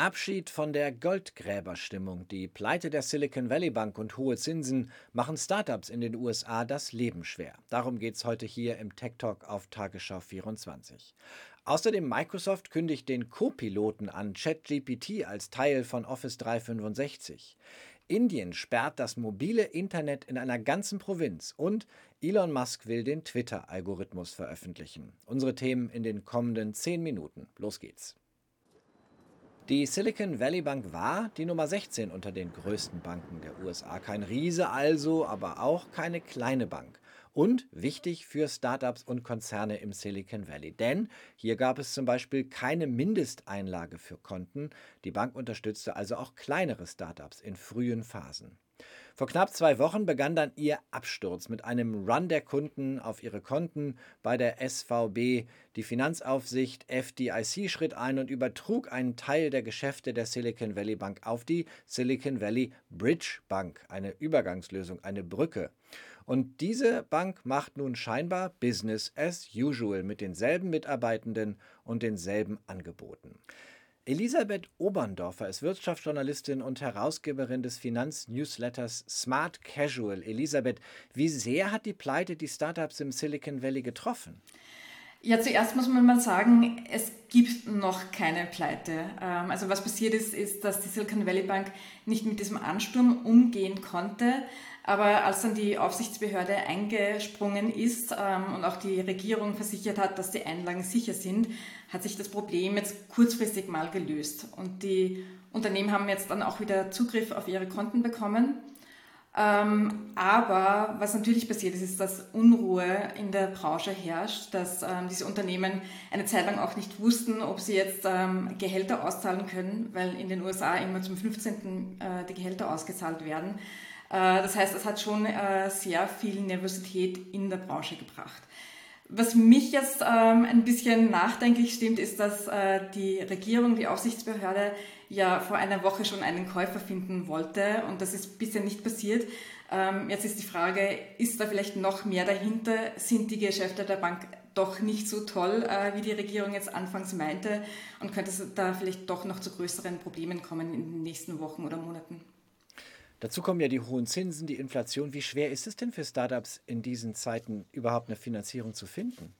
Abschied von der Goldgräberstimmung. Die Pleite der Silicon Valley Bank und hohe Zinsen machen Startups in den USA das Leben schwer. Darum geht es heute hier im Tech Talk auf Tagesschau 24. Außerdem Microsoft kündigt den Co-Piloten an ChatGPT als Teil von Office 365. Indien sperrt das mobile Internet in einer ganzen Provinz und Elon Musk will den Twitter-Algorithmus veröffentlichen. Unsere Themen in den kommenden 10 Minuten. Los geht's. Die Silicon Valley Bank war die Nummer 16 unter den größten Banken der USA. Kein Riese also, aber auch keine kleine Bank. Und wichtig für Startups und Konzerne im Silicon Valley. Denn hier gab es zum Beispiel keine Mindesteinlage für Konten. Die Bank unterstützte also auch kleinere Startups in frühen Phasen. Vor knapp zwei Wochen begann dann ihr Absturz mit einem Run der Kunden auf ihre Konten bei der SVB. Die Finanzaufsicht FDIC schritt ein und übertrug einen Teil der Geschäfte der Silicon Valley Bank auf die Silicon Valley Bridge Bank, eine Übergangslösung, eine Brücke. Und diese Bank macht nun scheinbar Business as usual mit denselben Mitarbeitenden und denselben Angeboten. Elisabeth Oberndorfer ist Wirtschaftsjournalistin und Herausgeberin des Finanznewsletters Smart Casual. Elisabeth, wie sehr hat die Pleite die Startups im Silicon Valley getroffen? Ja, zuerst muss man mal sagen, es gibt noch keine Pleite. Ähm, also was passiert ist, ist, dass die Silicon Valley Bank nicht mit diesem Ansturm umgehen konnte. Aber als dann die Aufsichtsbehörde eingesprungen ist ähm, und auch die Regierung versichert hat, dass die Einlagen sicher sind, hat sich das Problem jetzt kurzfristig mal gelöst. Und die Unternehmen haben jetzt dann auch wieder Zugriff auf ihre Konten bekommen. Ähm, aber was natürlich passiert ist, ist, dass Unruhe in der Branche herrscht, dass ähm, diese Unternehmen eine Zeit lang auch nicht wussten, ob sie jetzt ähm, Gehälter auszahlen können, weil in den USA immer zum 15. Äh, die Gehälter ausgezahlt werden. Äh, das heißt, es hat schon äh, sehr viel Nervosität in der Branche gebracht. Was mich jetzt ähm, ein bisschen nachdenklich stimmt, ist, dass äh, die Regierung, die Aufsichtsbehörde ja vor einer Woche schon einen Käufer finden wollte und das ist bisher nicht passiert. Ähm, jetzt ist die Frage, ist da vielleicht noch mehr dahinter? Sind die Geschäfte der Bank doch nicht so toll, wie die Regierung jetzt anfangs meinte und könnte es da vielleicht doch noch zu größeren Problemen kommen in den nächsten Wochen oder Monaten? Dazu kommen ja die hohen Zinsen, die Inflation. Wie schwer ist es denn für Startups in diesen Zeiten überhaupt eine Finanzierung zu finden?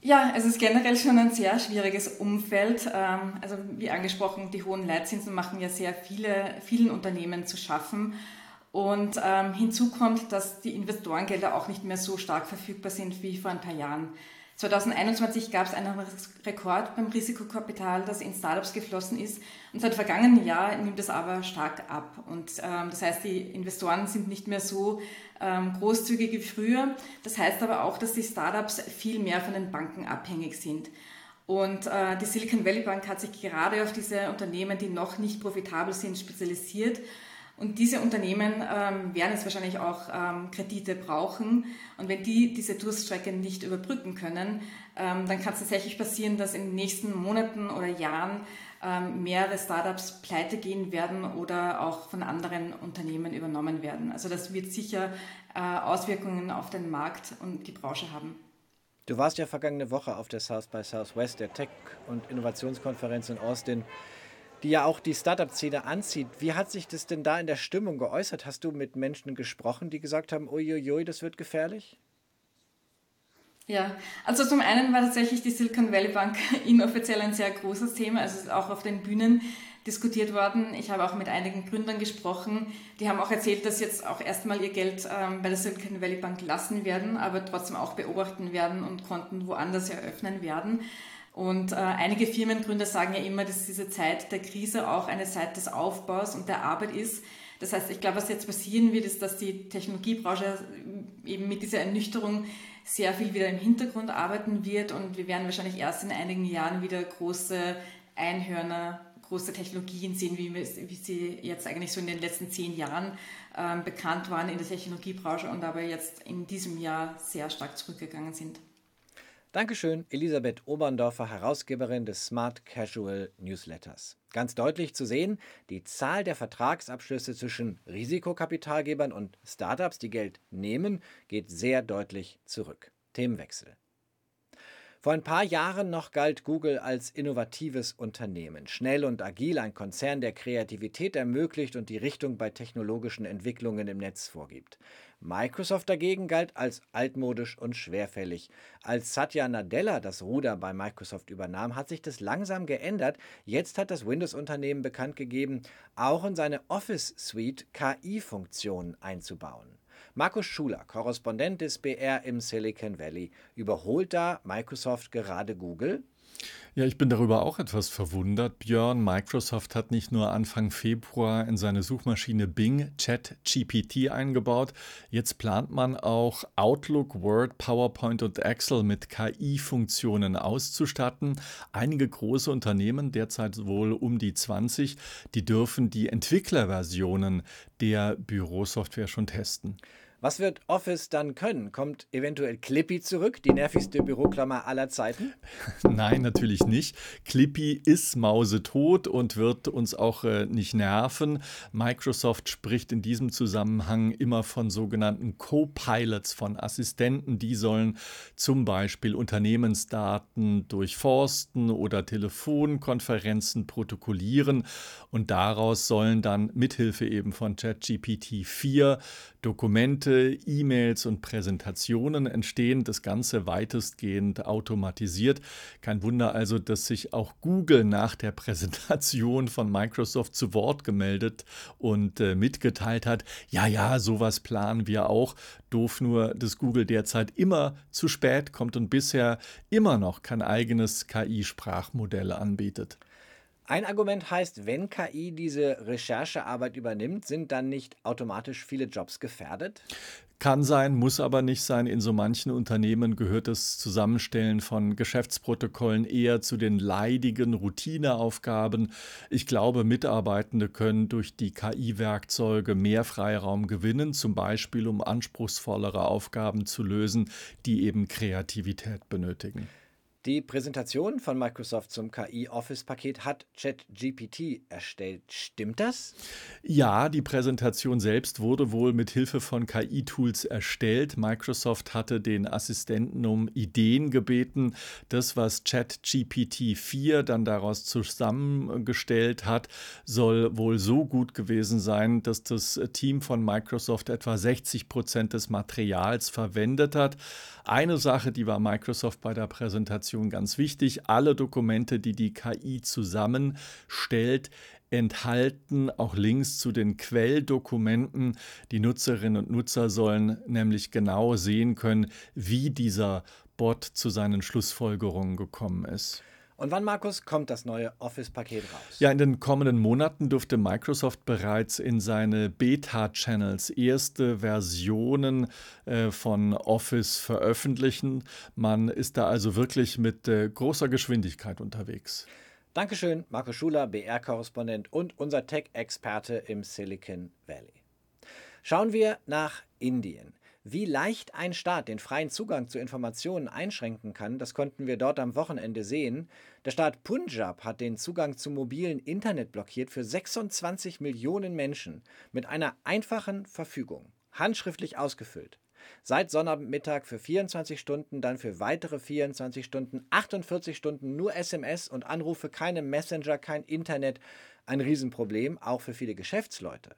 Ja, es ist generell schon ein sehr schwieriges Umfeld. Ähm, also wie angesprochen, die hohen Leitzinsen machen ja sehr viele, vielen Unternehmen zu schaffen. Und ähm, hinzu kommt, dass die Investorengelder auch nicht mehr so stark verfügbar sind wie vor ein paar Jahren. 2021 gab es einen Rekord beim Risikokapital, das in Startups geflossen ist. Und seit vergangenen Jahr nimmt es aber stark ab. Und ähm, das heißt, die Investoren sind nicht mehr so ähm, großzügig wie früher. Das heißt aber auch, dass die Startups viel mehr von den Banken abhängig sind. Und äh, die Silicon Valley Bank hat sich gerade auf diese Unternehmen, die noch nicht profitabel sind, spezialisiert und diese Unternehmen ähm, werden jetzt wahrscheinlich auch ähm, Kredite brauchen. Und wenn die diese Durststrecke nicht überbrücken können, ähm, dann kann es tatsächlich passieren, dass in den nächsten Monaten oder Jahren ähm, mehrere Startups pleite gehen werden oder auch von anderen Unternehmen übernommen werden. Also das wird sicher äh, Auswirkungen auf den Markt und die Branche haben. Du warst ja vergangene Woche auf der South by Southwest, der Tech- und Innovationskonferenz in Austin die ja auch die Startup-Szene anzieht. Wie hat sich das denn da in der Stimmung geäußert? Hast du mit Menschen gesprochen, die gesagt haben, uiuiui, das wird gefährlich? Ja, also zum einen war tatsächlich die Silicon Valley Bank inoffiziell ein sehr großes Thema, also auch auf den Bühnen diskutiert worden. Ich habe auch mit einigen Gründern gesprochen, die haben auch erzählt, dass jetzt auch erstmal ihr Geld ähm, bei der Silicon Valley Bank lassen werden, aber trotzdem auch beobachten werden und Konten woanders eröffnen werden. Und äh, einige Firmengründer sagen ja immer, dass diese Zeit der Krise auch eine Zeit des Aufbaus und der Arbeit ist. Das heißt, ich glaube, was jetzt passieren wird, ist, dass die Technologiebranche eben mit dieser Ernüchterung sehr viel wieder im Hintergrund arbeiten wird und wir werden wahrscheinlich erst in einigen Jahren wieder große Einhörner, große Technologien sehen, wie, wie sie jetzt eigentlich so in den letzten zehn Jahren ähm, bekannt waren in der Technologiebranche und aber jetzt in diesem Jahr sehr stark zurückgegangen sind. Dankeschön, Elisabeth Oberndorfer, Herausgeberin des Smart Casual Newsletters. Ganz deutlich zu sehen, die Zahl der Vertragsabschlüsse zwischen Risikokapitalgebern und Startups, die Geld nehmen, geht sehr deutlich zurück. Themenwechsel. Vor ein paar Jahren noch galt Google als innovatives Unternehmen, schnell und agil, ein Konzern, der Kreativität ermöglicht und die Richtung bei technologischen Entwicklungen im Netz vorgibt. Microsoft dagegen galt als altmodisch und schwerfällig. Als Satya Nadella das Ruder bei Microsoft übernahm, hat sich das langsam geändert. Jetzt hat das Windows-Unternehmen bekannt gegeben, auch in seine Office Suite KI-Funktionen einzubauen. Markus Schuler, Korrespondent des BR im Silicon Valley, überholt da Microsoft gerade Google? Ja, ich bin darüber auch etwas verwundert, Björn. Microsoft hat nicht nur Anfang Februar in seine Suchmaschine Bing ChatGPT eingebaut, jetzt plant man auch Outlook, Word, PowerPoint und Excel mit KI-Funktionen auszustatten. Einige große Unternehmen, derzeit wohl um die 20, die dürfen die Entwicklerversionen der Bürosoftware schon testen. Was wird Office dann können? Kommt eventuell Clippy zurück, die nervigste Büroklammer aller Zeiten? Nein, natürlich nicht. Clippy ist mausetot und wird uns auch äh, nicht nerven. Microsoft spricht in diesem Zusammenhang immer von sogenannten Co-Pilots, von Assistenten, die sollen zum Beispiel Unternehmensdaten durchforsten oder Telefonkonferenzen protokollieren und daraus sollen dann mithilfe eben von ChatGPT 4 Dokumente, E-Mails und Präsentationen entstehen, das Ganze weitestgehend automatisiert. Kein Wunder also, dass sich auch Google nach der Präsentation von Microsoft zu Wort gemeldet und äh, mitgeteilt hat, ja, ja, sowas planen wir auch. Doof nur, dass Google derzeit immer zu spät kommt und bisher immer noch kein eigenes KI-Sprachmodell anbietet. Ein Argument heißt, wenn KI diese Recherchearbeit übernimmt, sind dann nicht automatisch viele Jobs gefährdet? Kann sein, muss aber nicht sein. In so manchen Unternehmen gehört das Zusammenstellen von Geschäftsprotokollen eher zu den leidigen Routineaufgaben. Ich glaube, Mitarbeitende können durch die KI-Werkzeuge mehr Freiraum gewinnen, zum Beispiel um anspruchsvollere Aufgaben zu lösen, die eben Kreativität benötigen. Die Präsentation von Microsoft zum KI-Office-Paket hat ChatGPT erstellt. Stimmt das? Ja, die Präsentation selbst wurde wohl mit Hilfe von KI-Tools erstellt. Microsoft hatte den Assistenten um Ideen gebeten. Das, was ChatGPT 4 dann daraus zusammengestellt hat, soll wohl so gut gewesen sein, dass das Team von Microsoft etwa 60 Prozent des Materials verwendet hat. Eine Sache, die war Microsoft bei der Präsentation ganz wichtig. Alle Dokumente, die die KI zusammenstellt, enthalten auch Links zu den Quelldokumenten. Die Nutzerinnen und Nutzer sollen nämlich genau sehen können, wie dieser Bot zu seinen Schlussfolgerungen gekommen ist. Und wann, Markus, kommt das neue Office-Paket raus? Ja, in den kommenden Monaten dürfte Microsoft bereits in seine Beta-Channels erste Versionen äh, von Office veröffentlichen. Man ist da also wirklich mit äh, großer Geschwindigkeit unterwegs. Dankeschön, Markus Schuler, BR-Korrespondent und unser Tech-Experte im Silicon Valley. Schauen wir nach Indien. Wie leicht ein Staat den freien Zugang zu Informationen einschränken kann, das konnten wir dort am Wochenende sehen. Der Staat Punjab hat den Zugang zum mobilen Internet blockiert für 26 Millionen Menschen mit einer einfachen Verfügung, handschriftlich ausgefüllt. Seit Sonnabendmittag für 24 Stunden, dann für weitere 24 Stunden, 48 Stunden nur SMS und Anrufe, keine Messenger, kein Internet. Ein Riesenproblem, auch für viele Geschäftsleute.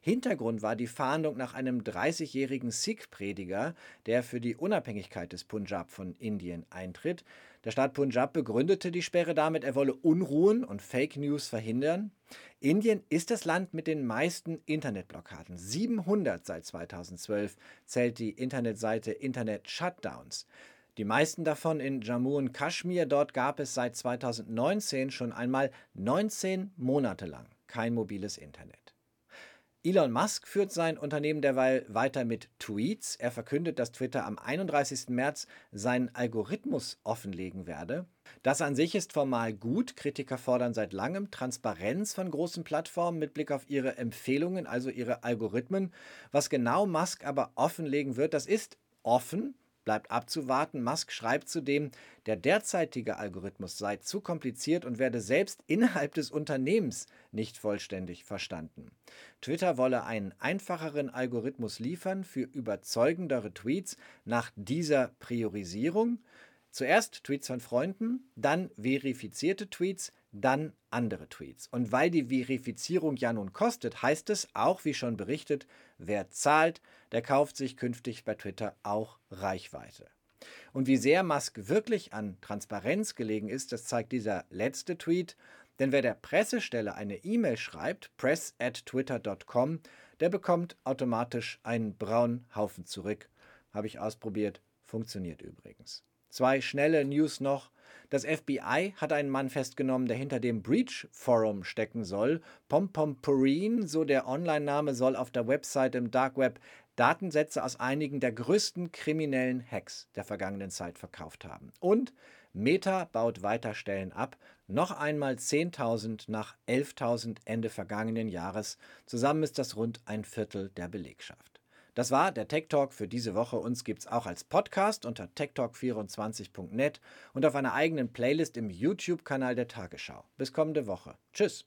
Hintergrund war die Fahndung nach einem 30-jährigen Sikh-Prediger, der für die Unabhängigkeit des Punjab von Indien eintritt. Der Staat Punjab begründete die Sperre damit, er wolle Unruhen und Fake News verhindern. Indien ist das Land mit den meisten Internetblockaden. 700 seit 2012 zählt die Internetseite Internet Shutdowns. Die meisten davon in Jammu und Kaschmir. Dort gab es seit 2019 schon einmal 19 Monate lang kein mobiles Internet. Elon Musk führt sein Unternehmen derweil weiter mit Tweets. Er verkündet, dass Twitter am 31. März seinen Algorithmus offenlegen werde. Das an sich ist formal gut. Kritiker fordern seit langem Transparenz von großen Plattformen mit Blick auf ihre Empfehlungen, also ihre Algorithmen. Was genau Musk aber offenlegen wird, das ist offen, Bleibt abzuwarten. Musk schreibt zudem, der derzeitige Algorithmus sei zu kompliziert und werde selbst innerhalb des Unternehmens nicht vollständig verstanden. Twitter wolle einen einfacheren Algorithmus liefern für überzeugendere Tweets nach dieser Priorisierung. Zuerst Tweets von Freunden, dann verifizierte Tweets, dann andere Tweets. Und weil die Verifizierung ja nun kostet, heißt es auch, wie schon berichtet, wer zahlt, der kauft sich künftig bei Twitter auch Reichweite. Und wie sehr Musk wirklich an Transparenz gelegen ist, das zeigt dieser letzte Tweet. Denn wer der Pressestelle eine E-Mail schreibt, press at twitter.com, der bekommt automatisch einen braunen Haufen zurück. Habe ich ausprobiert, funktioniert übrigens. Zwei schnelle News noch. Das FBI hat einen Mann festgenommen, der hinter dem Breach Forum stecken soll. Pompomporine, so der Online-Name, soll auf der Website im Dark Web Datensätze aus einigen der größten kriminellen Hacks der vergangenen Zeit verkauft haben. Und Meta baut weiter Stellen ab. Noch einmal 10.000 nach 11.000 Ende vergangenen Jahres. Zusammen ist das rund ein Viertel der Belegschaft. Das war der Tech Talk für diese Woche. Uns gibt es auch als Podcast unter techtalk24.net und auf einer eigenen Playlist im YouTube-Kanal der Tagesschau. Bis kommende Woche. Tschüss.